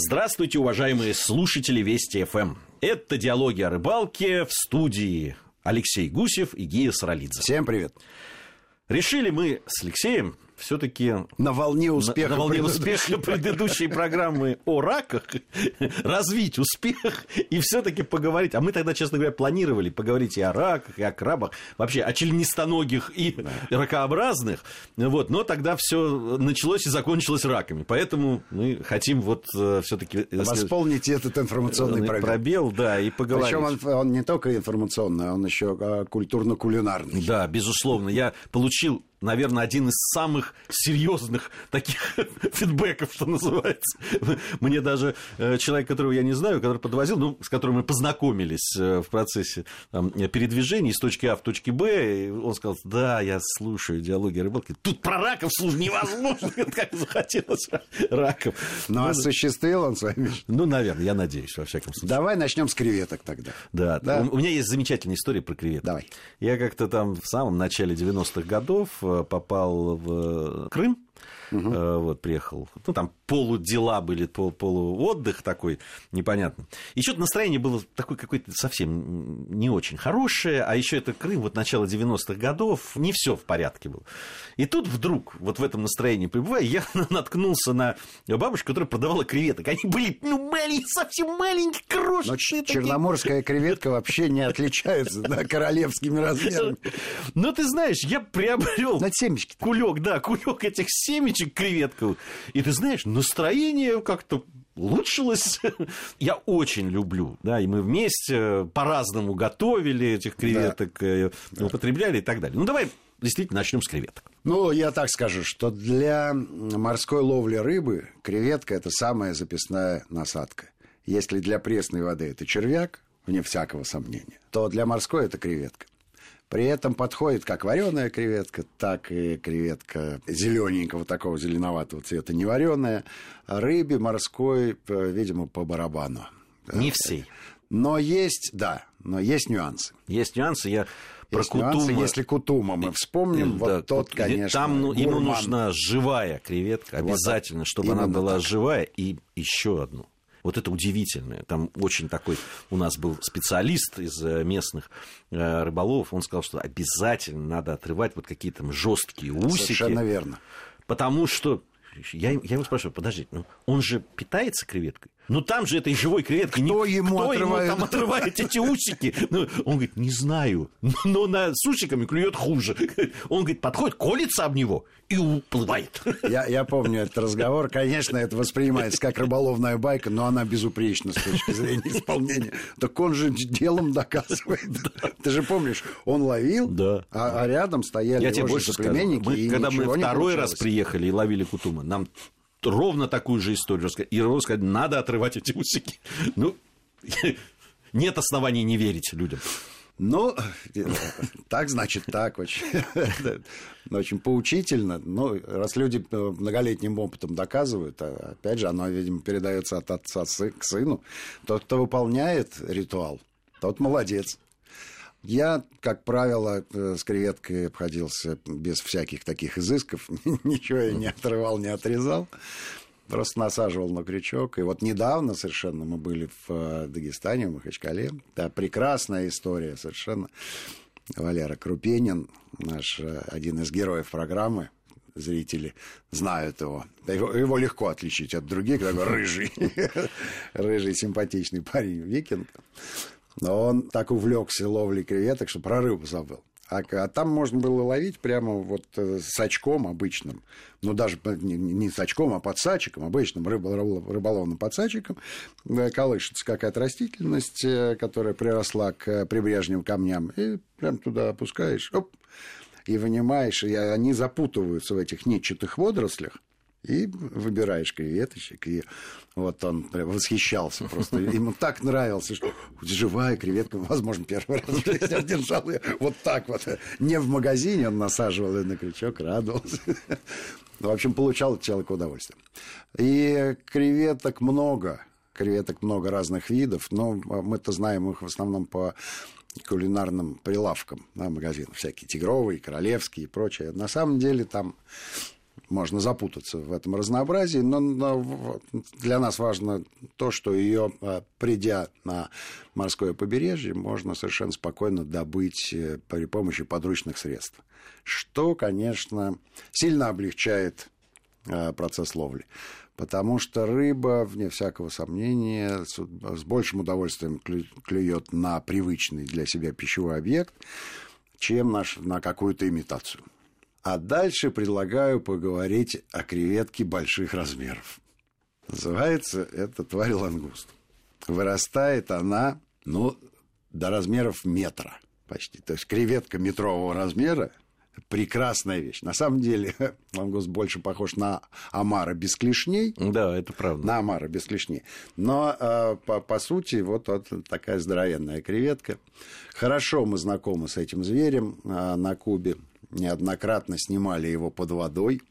Здравствуйте, уважаемые слушатели Вести ФМ. Это «Диалоги о рыбалке» в студии Алексей Гусев и Гия Саралидзе. Всем привет. Решили мы с Алексеем все-таки на волне успеха, на, на волне успеха предыдущей программы о раках развить успех и все-таки поговорить. А мы тогда, честно говоря, планировали поговорить и о раках, и о крабах, вообще о членистоногих и да. ракообразных. Вот, но тогда все началось и закончилось раками. Поэтому мы хотим вот э, все-таки восполнить этот информационный пробел. Пробел, да, и поговорить. Причем он, он не только информационный, он еще а, культурно-кулинарный. Да, безусловно. Я получил наверное, один из самых серьезных таких фидбэков, что называется. Мне даже э, человек, которого я не знаю, который подвозил, ну, с которым мы познакомились э, в процессе там, передвижения из точки А в точке Б, он сказал, да, я слушаю диалоги о рыбалке. Тут про раков слушать невозможно, как захотелось раков. Но ну, осуществил он с вами? Ну, наверное, я надеюсь, во всяком случае. Давай начнем с креветок тогда. Да, да. У, у меня есть замечательная история про креветок. Давай. Я как-то там в самом начале 90-х годов попал в Крым, угу. вот, приехал, ну, там полудела были, пол, полуотдых такой непонятно. И что-то настроение было такое какое-то совсем не очень хорошее, а еще это Крым, вот начало 90-х годов, не все в порядке было. И тут вдруг, вот в этом настроении пребывая, я наткнулся на бабушку, которая продавала креветок. Они были, ну, маленькие, совсем маленькие, крошечные. Но черноморская креветка вообще не отличается да, королевскими размерами. Но ты знаешь, я приобрел семечки кулек, да, кулек этих семечек креветковых. И ты знаешь, настроение как-то улучшилось. Я очень люблю, да, и мы вместе по-разному готовили этих креветок, да. Э, употребляли и так далее. Ну, давай действительно начнем с креветок. Ну, я так скажу, что для морской ловли рыбы креветка – это самая записная насадка. Если для пресной воды это червяк, вне всякого сомнения, то для морской это креветка. При этом подходит как вареная креветка, так и креветка зелененького такого зеленоватого цвета, не вареная. Рыбе морской, видимо, по барабану. Не всей. Но есть, да, но есть нюансы. Есть нюансы. Я про есть кутума. Нюансы, если кутума мы вспомним, да, вот тот, конечно, Там ну, ему нужна живая креветка, обязательно, вот, чтобы она была так. живая. И еще одну вот это удивительное. Там очень такой у нас был специалист из э, местных э, рыболовов. Он сказал, что обязательно надо отрывать вот какие-то жесткие усики. Совершенно верно. Потому что я, я его спрашиваю, подождите, ну, он же питается креветкой? Ну там же этой живой креветки. Кто не, ему кто отрывает? ему там отрывает эти усики? Ну, он говорит, не знаю, но на, с усиками клюет хуже. Он говорит, подходит, колется об него и уплывает. Я, я помню этот разговор. Конечно, это воспринимается как рыболовная байка, но она безупречна с точки зрения исполнения. Так он же делом доказывает. Ты же помнишь, он ловил, да. а, а рядом стояли Я тебе больше соплеменники. Мы, когда мы второй раз приехали и ловили кутума, нам ровно такую же историю рассказать. И сказать, надо отрывать эти усики. Ну, нет оснований не верить людям. Ну, так значит так, очень, очень поучительно. Ну, раз люди многолетним опытом доказывают, а, опять же, оно, видимо, передается от отца к сыну, тот, кто выполняет ритуал, тот молодец. Я, как правило, э, с креветкой обходился без всяких таких изысков. Ничего я не отрывал, не отрезал. Просто насаживал на крючок. И вот недавно совершенно мы были в э, Дагестане, в Махачкале. Да, прекрасная история совершенно. Валера Крупенин, наш э, один из героев программы, зрители знают его. Его, его легко отличить от других, такой рыжий, рыжий симпатичный парень, викинг. Но он так увлекся ловлей креветок, что про рыбу забыл. А, а там можно было ловить прямо вот э, с очком обычным. Ну, даже не, не с очком, а под сачиком, обычным рыболовным подсачиком. Колышется какая-то растительность, э, которая приросла к прибрежным камням. И прям туда опускаешь, оп, и вынимаешь. И они запутываются в этих нитчатых водорослях и выбираешь креветочек, и вот он восхищался просто. Ему так нравился, что живая креветка, возможно, первый раз в жизни держал ее вот так вот. Не в магазине он насаживал ее на крючок, радовался. В общем, получал от человека удовольствие. И креветок много. Креветок много разных видов, но мы-то знаем их в основном по кулинарным прилавкам на магазинах. Всякие тигровые, королевские и прочее. На самом деле там можно запутаться в этом разнообразии, но, для нас важно то, что ее, э, придя на морское побережье, можно совершенно спокойно добыть э, при помощи подручных средств, что, конечно, сильно облегчает э, процесс ловли. Потому что рыба, вне всякого сомнения, с большим удовольствием клюет на привычный для себя пищевой объект, чем на какую-то имитацию. А дальше предлагаю поговорить о креветке больших размеров. Называется эта тварь лангуст. Вырастает она, ну, до размеров метра почти. То есть креветка метрового размера прекрасная вещь. На самом деле лангуст больше похож на омара без клешней. Да, это правда. На омара без клешней. Но э, по, по сути вот, вот такая здоровенная креветка. Хорошо мы знакомы с этим зверем э, на Кубе неоднократно снимали его под водой,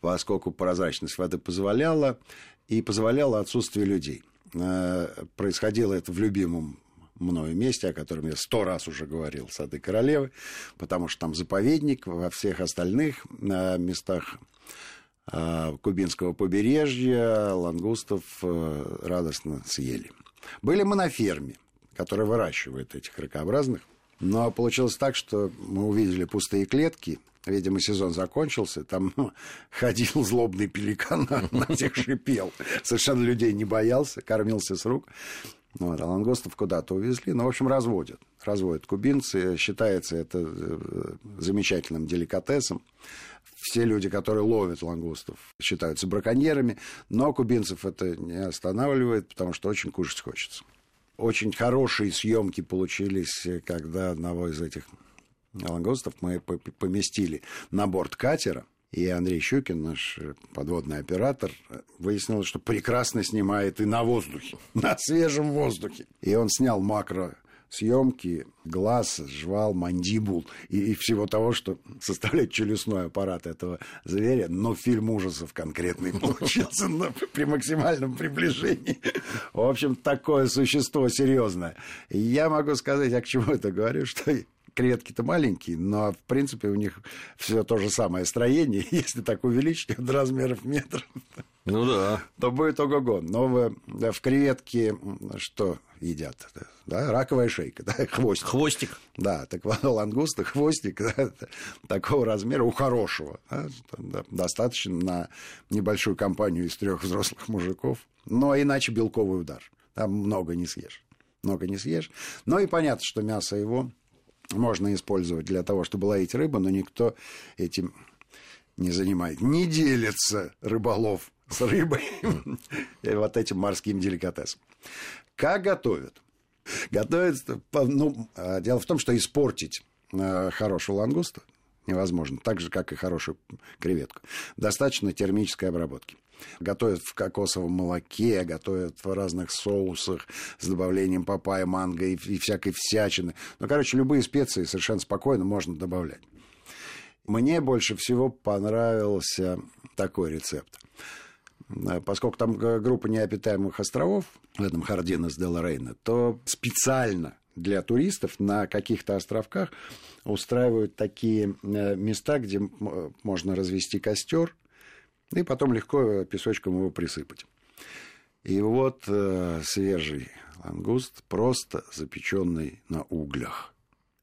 поскольку прозрачность воды позволяла, и позволяла отсутствие людей. Э, происходило это в любимом мною месте, о котором я сто раз уже говорил, Сады Королевы, потому что там заповедник, во всех остальных э, местах э, кубинского побережья лангустов радостно съели. Были мы на ферме, которая выращивает этих ракообразных. Но получилось так, что мы увидели пустые клетки, Видимо, сезон закончился, там ну, ходил злобный пеликан, на всех шипел. Совершенно людей не боялся, кормился с рук. Ну, вот, а лангостов куда-то увезли. Ну, в общем, разводят. Разводят кубинцы. Считается это э, замечательным деликатесом. Все люди, которые ловят лангустов, считаются браконьерами. Но кубинцев это не останавливает, потому что очень кушать хочется. Очень хорошие съемки получились, когда одного из этих лангостов мы поместили на борт катера. И Андрей Щукин, наш подводный оператор, выяснил, что прекрасно снимает и на воздухе, на свежем воздухе. И он снял макро съемки, глаз, жвал, мандибул и, и всего того, что составляет челюстной аппарат этого зверя. Но фильм ужасов конкретный получился при максимальном приближении. В общем, такое существо серьезное. Я могу сказать, а к чему это говорю, что креветки-то маленькие, но, в принципе, у них все то же самое строение. Если так увеличить до размеров метра, ну да. то будет ого-го. Но в, в креветке что едят? Да, раковая шейка, да, хвостик. Хвостик. Да, так вот, лангуста, хвостик да, такого размера у хорошего. Да, достаточно на небольшую компанию из трех взрослых мужиков. Но иначе белковый удар. Там много не съешь. Много не съешь. Но и понятно, что мясо его можно использовать для того, чтобы ловить рыбу, но никто этим не занимает. Не делится рыболов с рыбой и вот этим морским деликатесом. Как готовят? Готовят, ну, а, дело в том, что испортить а, хорошего лангуста невозможно, так же, как и хорошую креветку. Достаточно термической обработки. Готовят в кокосовом молоке, готовят в разных соусах с добавлением папайя, манго и, и всякой всячины. Ну, короче, любые специи совершенно спокойно можно добавлять. Мне больше всего понравился такой рецепт. Поскольку там группа необитаемых островов, в этом Хардинес де Рейна, то специально для туристов на каких-то островках устраивают такие э, места, где можно развести костер и потом легко песочком его присыпать. И вот э, свежий лангуст, просто запеченный на углях.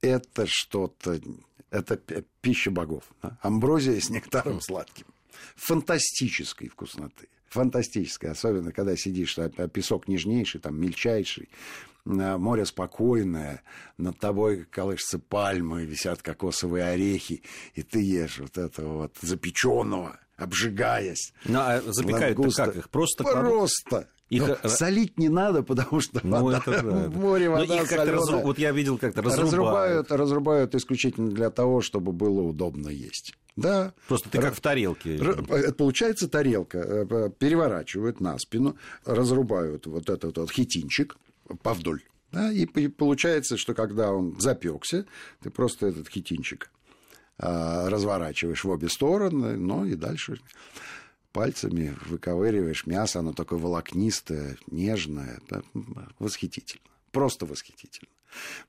Это что-то, это пища богов. Амброзия с нектаром сладким. Фантастической вкусноты. Фантастической, особенно когда сидишь, а, а песок нежнейший, там мельчайший, море спокойное, над тобой колышутся пальмы, висят кокосовые орехи, и ты ешь вот этого вот запеченного, обжигаясь. Ну, а запекают как их? Просто Просто. Их... Но ну, солить не надо, потому что ну, вода, это в море вода их как разру... Вот я видел, как-то разрубают. разрубают. Разрубают исключительно для того, чтобы было удобно есть. Да. Просто ты как в тарелке. Это получается тарелка. Э, переворачивают на спину, разрубают вот этот вот хитинчик, повдоль. Да, и получается, что когда он запекся, ты просто этот хитинчик а, разворачиваешь в обе стороны, ну и дальше пальцами выковыриваешь мясо, оно такое волокнистое, нежное, восхитительно, просто восхитительно.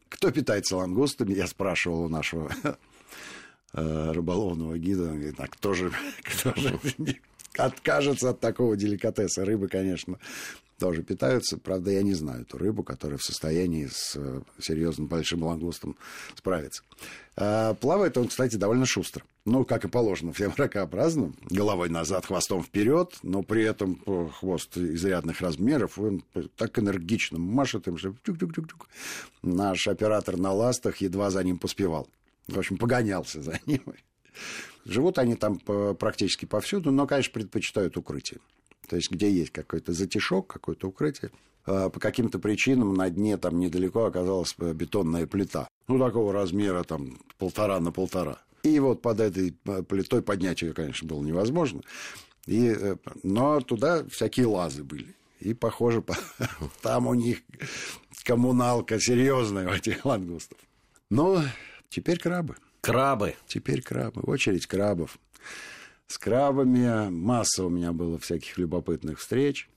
Кто питается лангустами, я спрашивал у нашего э, рыболовного гида. Он говорит, а кто же, кто же откажется от такого деликатеса? Рыбы, конечно, тоже питаются. Правда, я не знаю эту рыбу, которая в состоянии с э, серьезным большим лангустом справиться. А, плавает он, кстати, довольно шустро. Ну, как и положено всем ракообразным. Головой назад, хвостом вперед, но при этом хвост изрядных размеров. Он так энергично машет им, что тюк-тюк-тюк-тюк. Наш оператор на ластах едва за ним поспевал. В общем, погонялся за ним. Живут они там практически повсюду, но, конечно, предпочитают укрытие. То есть, где есть какой-то затишок, какое-то укрытие. А, по каким-то причинам на дне там недалеко оказалась бетонная плита. Ну, такого размера там полтора на полтора. И вот под этой э, плитой поднять ее, конечно, было невозможно. И, э, но туда всякие лазы были. И, похоже, там у них коммуналка серьезная у этих лангустов. Но теперь крабы. Крабы. Теперь крабы. Очередь крабов с крабами. Масса у меня было всяких любопытных встреч.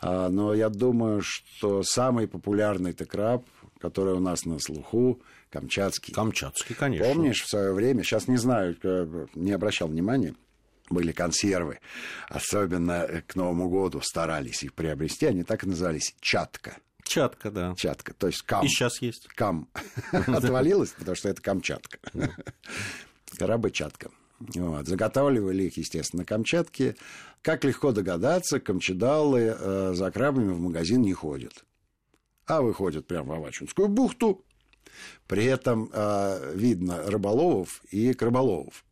А, но я думаю, что самый популярный это краб, который у нас на слуху, камчатский. Камчатский, конечно. Помнишь, в свое время, сейчас не знаю, не обращал внимания, были консервы, особенно к Новому году старались их приобрести, они так и назывались «чатка». Чатка, да. Чатка, то есть кам. И сейчас есть. Кам. Отвалилась, потому что это Камчатка. Крабы чатка. Вот. Заготавливали их, естественно, на Камчатке. Как легко догадаться, камчедалы э, за крабами в магазин не ходят. А выходят прямо в Авачинскую бухту. При этом э, видно рыболовов и краболовов.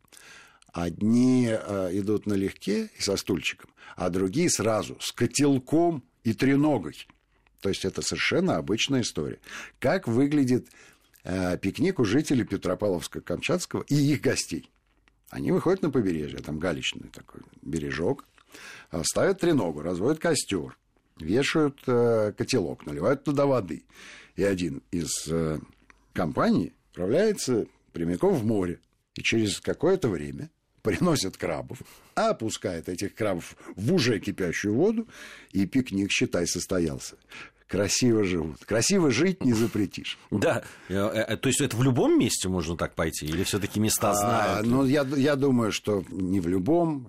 Одни э, идут налегке и со стульчиком, а другие сразу с котелком и треногой. То есть это совершенно обычная история. Как выглядит э, пикник у жителей Петропавловска-Камчатского и их гостей? Они выходят на побережье, там галечный такой бережок, а, ставят треногу, разводят костер, вешают э, котелок, наливают туда воды. И один из э, компаний отправляется прямиком в море. И через какое-то время приносят крабов, опускает этих крабов в уже кипящую воду, и пикник, считай, состоялся красиво живут. Красиво жить не запретишь. Да, э, э, то есть это в любом месте можно так пойти? Или все-таки места а, знают? А, ну, я, я думаю, что не в любом.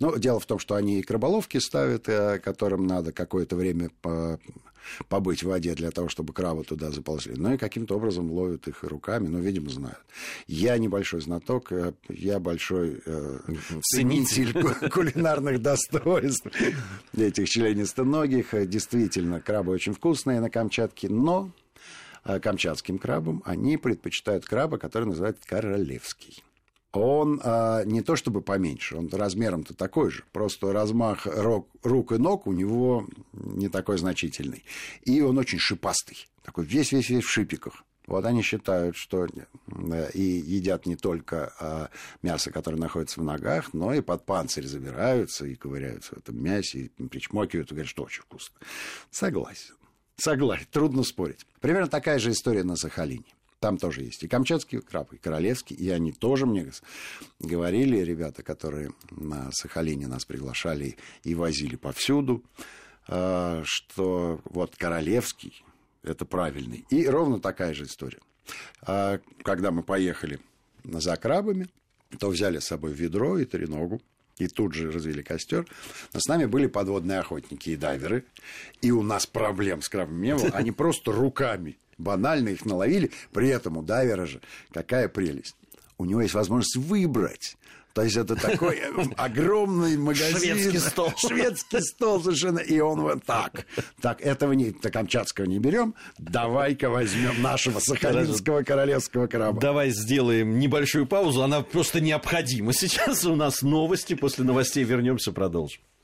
Но дело в том, что они и краболовки ставят, э, которым надо какое-то время побыть в воде для того, чтобы крабы туда заползли. Ну и каким-то образом ловят их руками, ну, видимо, знают. Я небольшой знаток, э, я большой э, ценитель кулинарных достоинств этих членистоногих. Действительно, крабы очень вкусные на Камчатке, но э, камчатским крабам они предпочитают краба, который называют королевский он а, не то чтобы поменьше, он размером-то такой же, просто размах рук, рук и ног у него не такой значительный. И он очень шипастый, такой весь-весь-весь в шипиках. Вот они считают, что э, и едят не только а, мясо, которое находится в ногах, но и под панцирь забираются и ковыряются в этом мясе, и причмокивают и говорят, что очень вкусно. Согласен. Согласен, трудно спорить. Примерно такая же история на Сахалине. Там тоже есть и камчатский краб, и королевский. И они тоже мне говорили, ребята, которые на Сахалине нас приглашали и возили повсюду, э, что вот королевский – это правильный. И ровно такая же история. А когда мы поехали за крабами, то взяли с собой ведро и треногу, и тут же развели костер. Но с нами были подводные охотники и дайверы. И у нас проблем с крабами не было. Они просто руками банально их наловили. При этом у дайвера же какая прелесть. У него есть возможность выбрать. То есть это такой огромный магазин. Шведский стол. Шведский стол совершенно. И он вот так. Так, этого не, Камчатского не берем. Давай-ка возьмем нашего сахалинского королевского краба. Давай сделаем небольшую паузу. Она просто необходима. Сейчас у нас новости. После новостей вернемся, продолжим.